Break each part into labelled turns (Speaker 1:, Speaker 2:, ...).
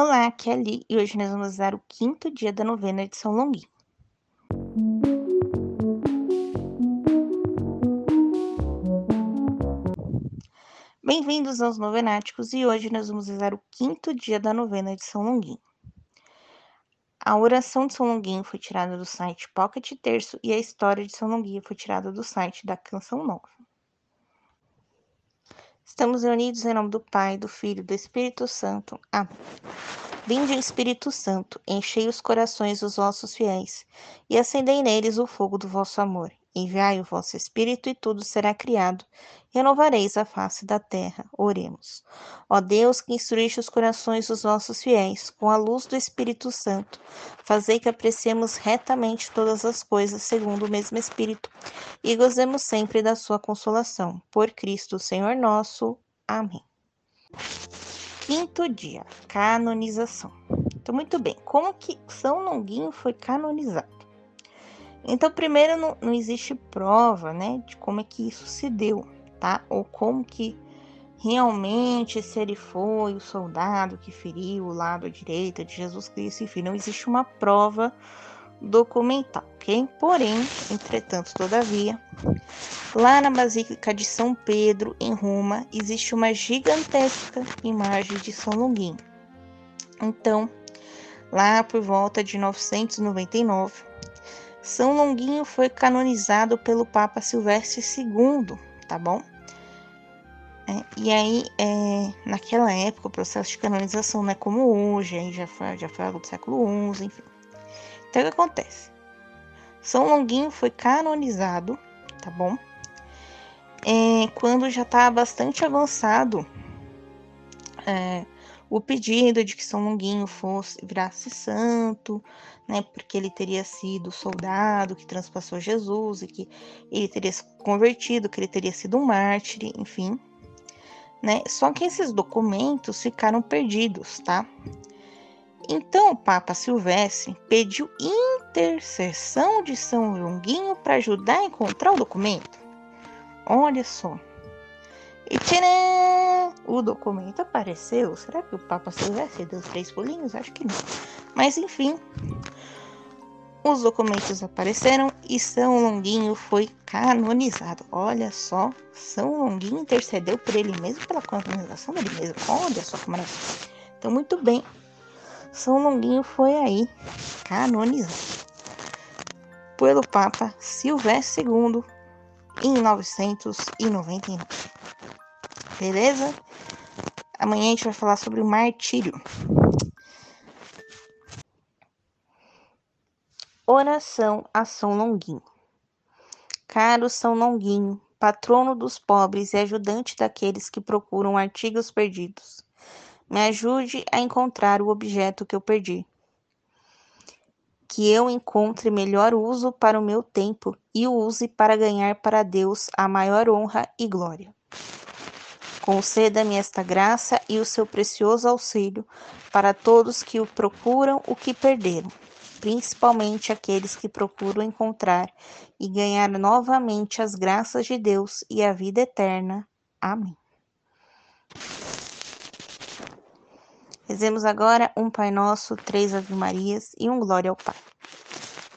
Speaker 1: Olá, aqui é a Li e hoje nós vamos usar o quinto dia da novena de São Longuinho. Bem-vindos aos Novenáticos e hoje nós vamos usar o quinto dia da novena de São Longuinho. A oração de São Longuinho foi tirada do site Pocket Terço e a história de São Longuinho foi tirada do site da Canção Nova. Estamos reunidos em nome do Pai, do Filho e do Espírito Santo. Amém. Vinde, Espírito Santo, enchei os corações dos vossos fiéis e acendei neles o fogo do vosso amor. Enviai o vosso Espírito e tudo será criado. Renovareis a face da terra. Oremos. Ó Deus, que instruíste os corações dos vossos fiéis com a luz do Espírito Santo, fazei que apreciemos retamente todas as coisas segundo o mesmo Espírito e gozemos sempre da sua consolação. Por Cristo, Senhor nosso. Amém. Quinto dia, canonização. Então, muito bem, como que São Longuinho foi canonizado? Então, primeiro, não, não existe prova, né, de como é que isso se deu, tá? Ou como que realmente se ele foi o soldado que feriu o lado direito de Jesus Cristo, enfim, não existe uma prova documental, ok? Porém, entretanto, todavia, lá na Basílica de São Pedro, em Roma, existe uma gigantesca imagem de São Longuinho. Então, lá por volta de 999, são Longuinho foi canonizado pelo Papa Silvestre II, tá bom? É, e aí, é, naquela época, o processo de canonização não é como hoje, aí já foi, já foi algo do século XI, enfim. Então, o que acontece? São Longuinho foi canonizado, tá bom? É, quando já está bastante avançado é, o pedido de que São Longuinho fosse virasse santo, né, porque ele teria sido soldado que transpassou Jesus e que ele teria se convertido, que ele teria sido um mártir, enfim, né? Só que esses documentos ficaram perdidos, tá? Então o Papa Silvestre pediu intercessão de São Longuinho para ajudar a encontrar o documento. Olha só. E tcharam! O documento apareceu. Será que o Papa Silvestre deu três pulinhos? Acho que não. Mas enfim, os documentos apareceram e São Longuinho foi canonizado. Olha só, São Longuinho intercedeu por ele mesmo, pela canonização dele mesmo. Olha só que maravilha. Então, muito bem, São Longuinho foi aí canonizado pelo Papa Silvestre II em 999. Beleza? Amanhã a gente vai falar sobre o martírio. Oração a São Longuinho. Caro São Longuinho, patrono dos pobres e ajudante daqueles que procuram artigos perdidos, me ajude a encontrar o objeto que eu perdi. Que eu encontre melhor uso para o meu tempo e o use para ganhar para Deus a maior honra e glória. Conceda-me esta graça e o seu precioso auxílio para todos que o procuram o que perderam principalmente aqueles que procuram encontrar e ganhar novamente as graças de Deus e a vida eterna. Amém. Rezemos agora um Pai Nosso, três Ave Marias e um Glória ao Pai.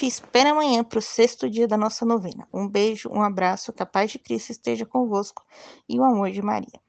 Speaker 1: Te espero amanhã para o sexto dia da nossa novena. Um beijo, um abraço, que a paz de Cristo esteja convosco e o amor de Maria.